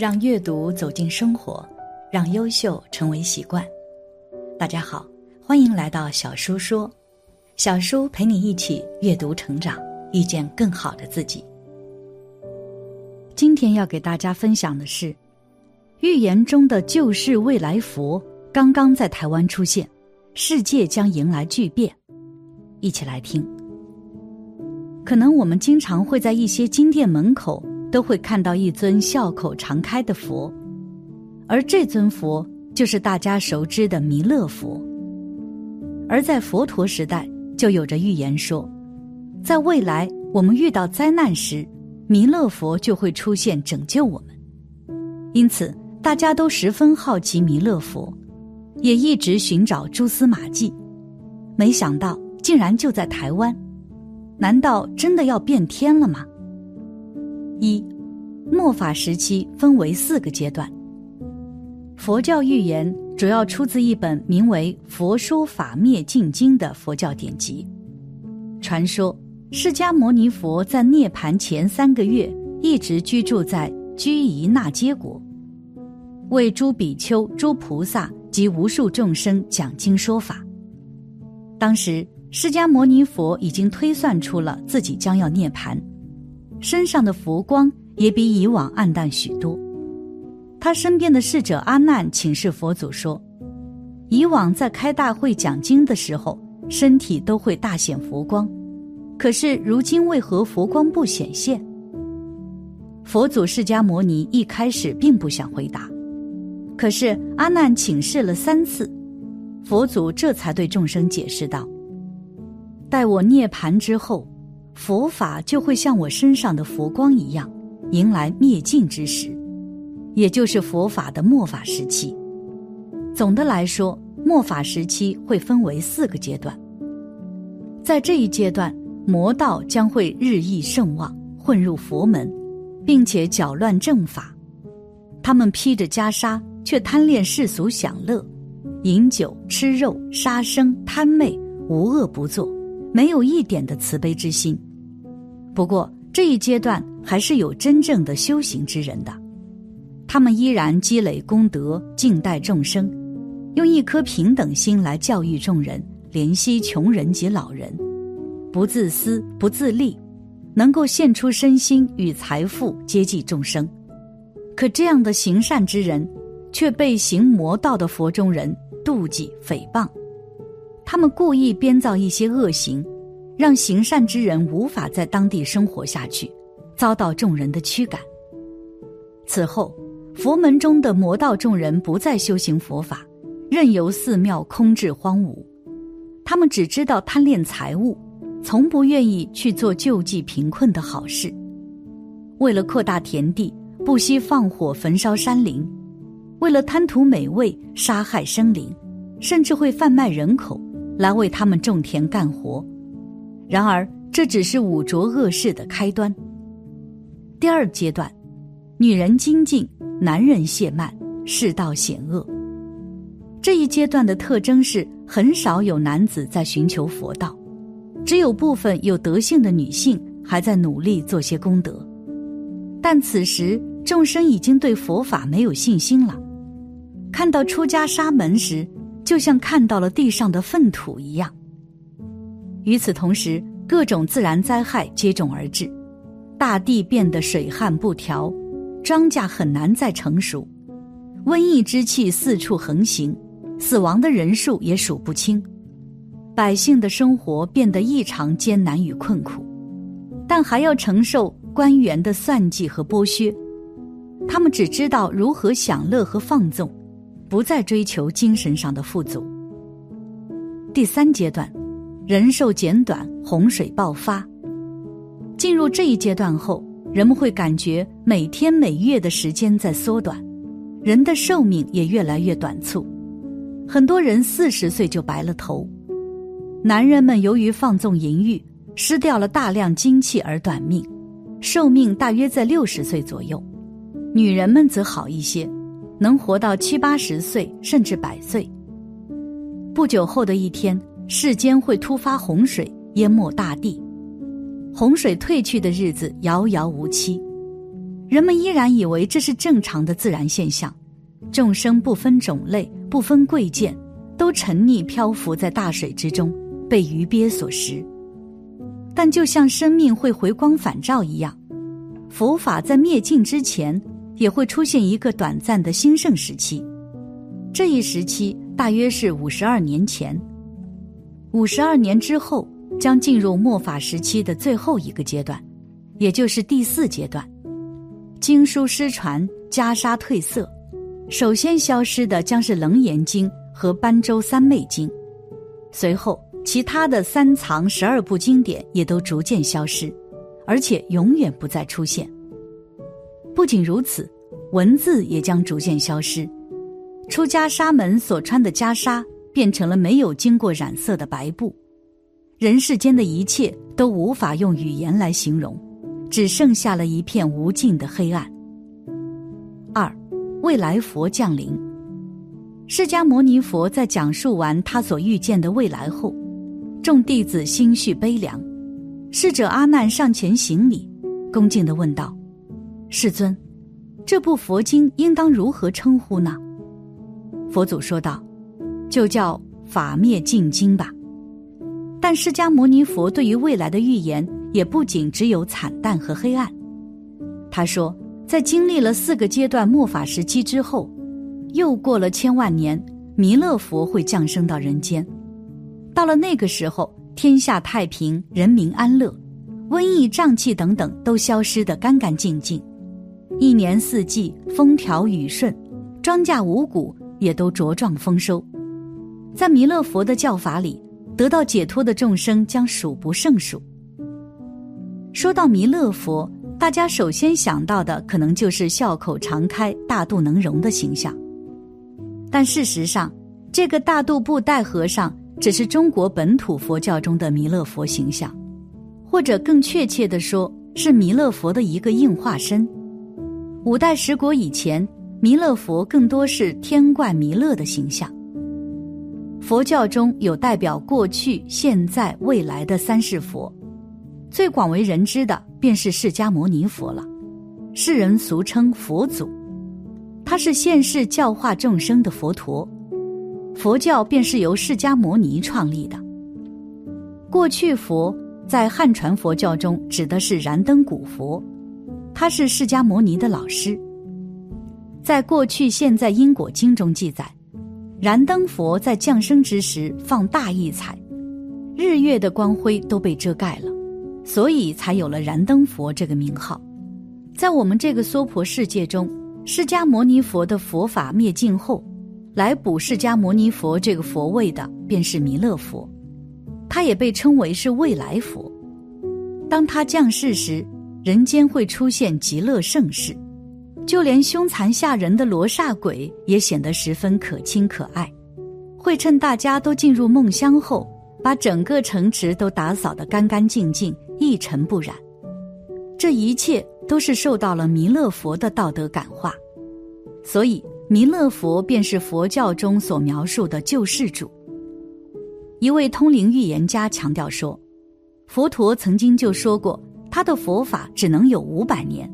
让阅读走进生活，让优秀成为习惯。大家好，欢迎来到小叔说，小叔陪你一起阅读成长，遇见更好的自己。今天要给大家分享的是，预言中的救世未来佛刚刚在台湾出现，世界将迎来巨变。一起来听。可能我们经常会在一些金店门口。都会看到一尊笑口常开的佛，而这尊佛就是大家熟知的弥勒佛。而在佛陀时代，就有着预言说，在未来我们遇到灾难时，弥勒佛就会出现拯救我们。因此，大家都十分好奇弥勒佛，也一直寻找蛛丝马迹。没想到，竟然就在台湾。难道真的要变天了吗？一，末法时期分为四个阶段。佛教预言主要出自一本名为《佛说法灭尽经》的佛教典籍。传说释迦牟尼佛在涅盘前三个月一直居住在居夷那揭国，为诸比丘、诸菩萨及无数众生讲经说法。当时释迦牟尼佛已经推算出了自己将要涅盘。身上的佛光也比以往暗淡许多。他身边的侍者阿难请示佛祖说：“以往在开大会讲经的时候，身体都会大显佛光，可是如今为何佛光不显现？”佛祖释迦牟尼一开始并不想回答，可是阿难请示了三次，佛祖这才对众生解释道：“待我涅盘之后。”佛法就会像我身上的佛光一样，迎来灭尽之时，也就是佛法的末法时期。总的来说，末法时期会分为四个阶段。在这一阶段，魔道将会日益盛旺，混入佛门，并且搅乱正法。他们披着袈裟，却贪恋世俗享乐，饮酒、吃肉、杀生、贪昧，无恶不作。没有一点的慈悲之心。不过这一阶段还是有真正的修行之人的，他们依然积累功德，敬待众生，用一颗平等心来教育众人，怜惜穷人及老人，不自私，不自利，能够献出身心与财富接济众生。可这样的行善之人，却被行魔道的佛中人妒忌诽谤。他们故意编造一些恶行，让行善之人无法在当地生活下去，遭到众人的驱赶。此后，佛门中的魔道众人不再修行佛法，任由寺庙空置荒芜。他们只知道贪恋财物，从不愿意去做救济贫困的好事。为了扩大田地，不惜放火焚烧山林；为了贪图美味，杀害生灵，甚至会贩卖人口。来为他们种田干活，然而这只是五浊恶世的开端。第二阶段，女人精进，男人懈慢，世道险恶。这一阶段的特征是很少有男子在寻求佛道，只有部分有德性的女性还在努力做些功德。但此时众生已经对佛法没有信心了，看到出家沙门时。就像看到了地上的粪土一样。与此同时，各种自然灾害接踵而至，大地变得水旱不调，庄稼很难再成熟，瘟疫之气四处横行，死亡的人数也数不清，百姓的生活变得异常艰难与困苦，但还要承受官员的算计和剥削，他们只知道如何享乐和放纵。不再追求精神上的富足。第三阶段，人寿减短，洪水爆发。进入这一阶段后，人们会感觉每天每月的时间在缩短，人的寿命也越来越短促。很多人四十岁就白了头。男人们由于放纵淫欲，失掉了大量精气而短命，寿命大约在六十岁左右。女人们则好一些，能活到七八十岁甚至百岁。不久后的一天，世间会突发洪水，淹没大地。洪水退去的日子遥遥无期，人们依然以为这是正常的自然现象，众生不分种类、不分贵贱，都沉溺漂浮在大水之中，被鱼鳖所食。但就像生命会回光返照一样，佛法在灭尽之前，也会出现一个短暂的兴盛时期。这一时期大约是五十二年前，五十二年之后。将进入末法时期的最后一个阶段，也就是第四阶段。经书失传，袈裟褪色，首先消失的将是《楞严经》和《般舟三昧经》，随后其他的三藏十二部经典也都逐渐消失，而且永远不再出现。不仅如此，文字也将逐渐消失，出家沙门所穿的袈裟变成了没有经过染色的白布。人世间的一切都无法用语言来形容，只剩下了一片无尽的黑暗。二，未来佛降临。释迦牟尼佛在讲述完他所遇见的未来后，众弟子心绪悲凉。侍者阿难上前行礼，恭敬地问道：“世尊，这部佛经应当如何称呼呢？”佛祖说道：“就叫法灭尽经吧。”但释迦牟尼佛对于未来的预言也不仅只有惨淡和黑暗。他说，在经历了四个阶段末法时期之后，又过了千万年，弥勒佛会降生到人间。到了那个时候，天下太平，人民安乐，瘟疫、瘴气等等都消失得干干净净，一年四季风调雨顺，庄稼五谷也都茁壮丰收。在弥勒佛的教法里。得到解脱的众生将数不胜数。说到弥勒佛，大家首先想到的可能就是笑口常开、大肚能容的形象。但事实上，这个大肚布袋和尚只是中国本土佛教中的弥勒佛形象，或者更确切的说，是弥勒佛的一个应化身。五代十国以前，弥勒佛更多是天怪弥勒的形象。佛教中有代表过去、现在、未来的三世佛，最广为人知的便是释迦牟尼佛了，世人俗称佛祖。他是现世教化众生的佛陀，佛教便是由释迦牟尼创立的。过去佛在汉传佛教中指的是燃灯古佛，他是释迦牟尼的老师。在过去现在因果经中记载。燃灯佛在降生之时放大异彩，日月的光辉都被遮盖了，所以才有了燃灯佛这个名号。在我们这个娑婆世界中，释迦牟尼佛的佛法灭尽后，来补释迦牟尼佛这个佛位的便是弥勒佛，他也被称为是未来佛。当他降世时，人间会出现极乐盛世。就连凶残吓人的罗刹鬼也显得十分可亲可爱，会趁大家都进入梦乡后，把整个城池都打扫得干干净净、一尘不染。这一切都是受到了弥勒佛的道德感化，所以弥勒佛便是佛教中所描述的救世主。一位通灵预言家强调说，佛陀曾经就说过，他的佛法只能有五百年。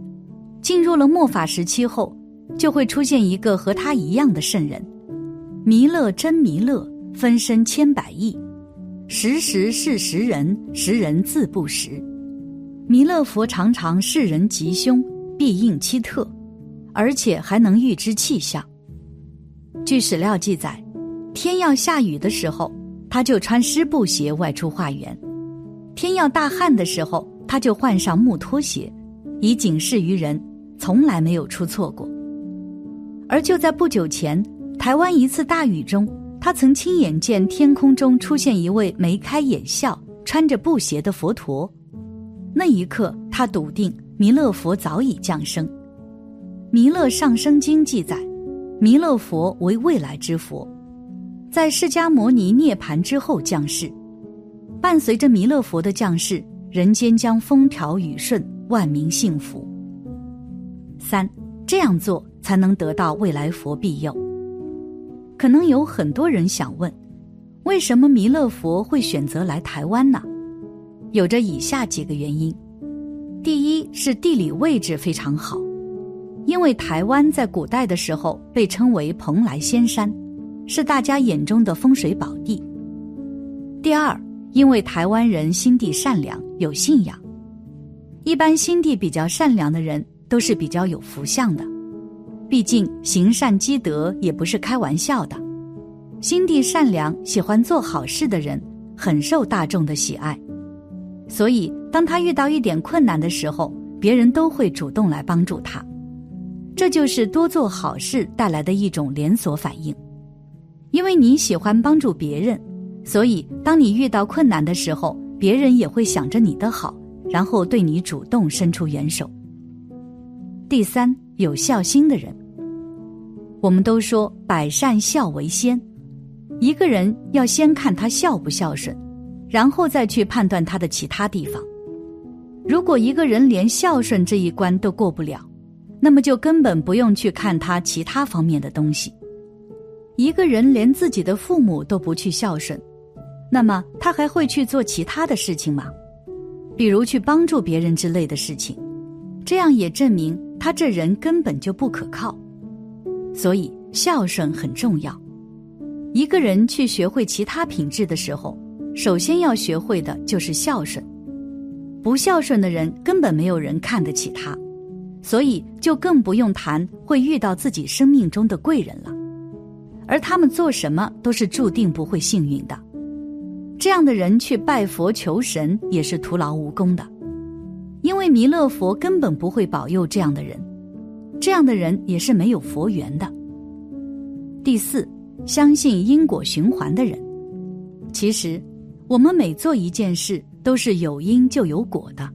进入了末法时期后，就会出现一个和他一样的圣人，弥勒真弥勒，分身千百亿，时时是时人，时人自不识。弥勒佛常常视人吉凶，必应其特，而且还能预知气象。据史料记载，天要下雨的时候，他就穿湿布鞋外出化缘；天要大旱的时候，他就换上木拖鞋，以警示于人。从来没有出错过。而就在不久前，台湾一次大雨中，他曾亲眼见天空中出现一位眉开眼笑、穿着布鞋的佛陀。那一刻，他笃定弥勒佛早已降生。《弥勒上生经》记载，弥勒佛为未来之佛，在释迦牟尼涅盘之后降世。伴随着弥勒佛的降世，人间将风调雨顺，万民幸福。三，这样做才能得到未来佛庇佑。可能有很多人想问，为什么弥勒佛会选择来台湾呢？有着以下几个原因：第一是地理位置非常好，因为台湾在古代的时候被称为蓬莱仙山，是大家眼中的风水宝地；第二，因为台湾人心地善良，有信仰，一般心地比较善良的人都是比较有福相的，毕竟行善积德也不是开玩笑的，心地善良、喜欢做好事的人很受大众的喜爱。所以，当他遇到一点困难的时候，别人都会主动来帮助他。这就是多做好事带来的一种连锁反应。因为你喜欢帮助别人，所以当你遇到困难的时候，别人也会想着你的好，然后对你主动伸出援手。第三，有孝心的人。我们都说百善孝为先，一个人要先看他孝不孝顺。然后再去判断他的其他地方。如果一个人连孝顺这一关都过不了，那么就根本不用去看他其他方面的东西。一个人连自己的父母都不去孝顺，那么他还会去做其他的事情吗？比如去帮助别人之类的事情，这样也证明他这人根本就不可靠。所以孝顺很重要。一个人去学会其他品质的时候。首先要学会的就是孝顺，不孝顺的人根本没有人看得起他，所以就更不用谈会遇到自己生命中的贵人了。而他们做什么都是注定不会幸运的，这样的人去拜佛求神也是徒劳无功的，因为弥勒佛根本不会保佑这样的人，这样的人也是没有佛缘的。第四，相信因果循环的人，其实。我们每做一件事都是有因就有果的，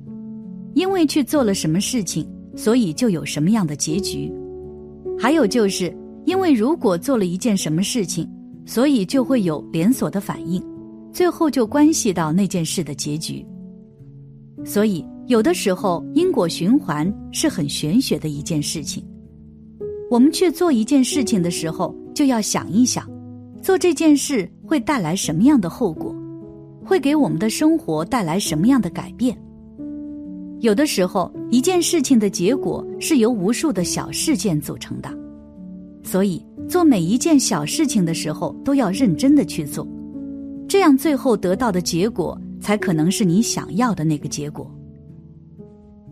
因为去做了什么事情，所以就有什么样的结局。还有就是因为如果做了一件什么事情，所以就会有连锁的反应，最后就关系到那件事的结局。所以有的时候因果循环是很玄学的一件事情。我们去做一件事情的时候，就要想一想，做这件事会带来什么样的后果。会给我们的生活带来什么样的改变？有的时候，一件事情的结果是由无数的小事件组成的，所以做每一件小事情的时候都要认真的去做，这样最后得到的结果才可能是你想要的那个结果。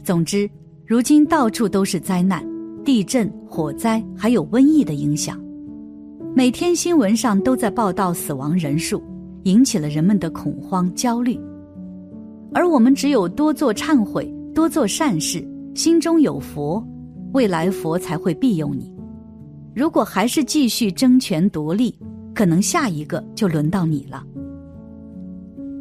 总之，如今到处都是灾难，地震、火灾，还有瘟疫的影响，每天新闻上都在报道死亡人数。引起了人们的恐慌焦虑，而我们只有多做忏悔，多做善事，心中有佛，未来佛才会庇佑你。如果还是继续争权夺利，可能下一个就轮到你了。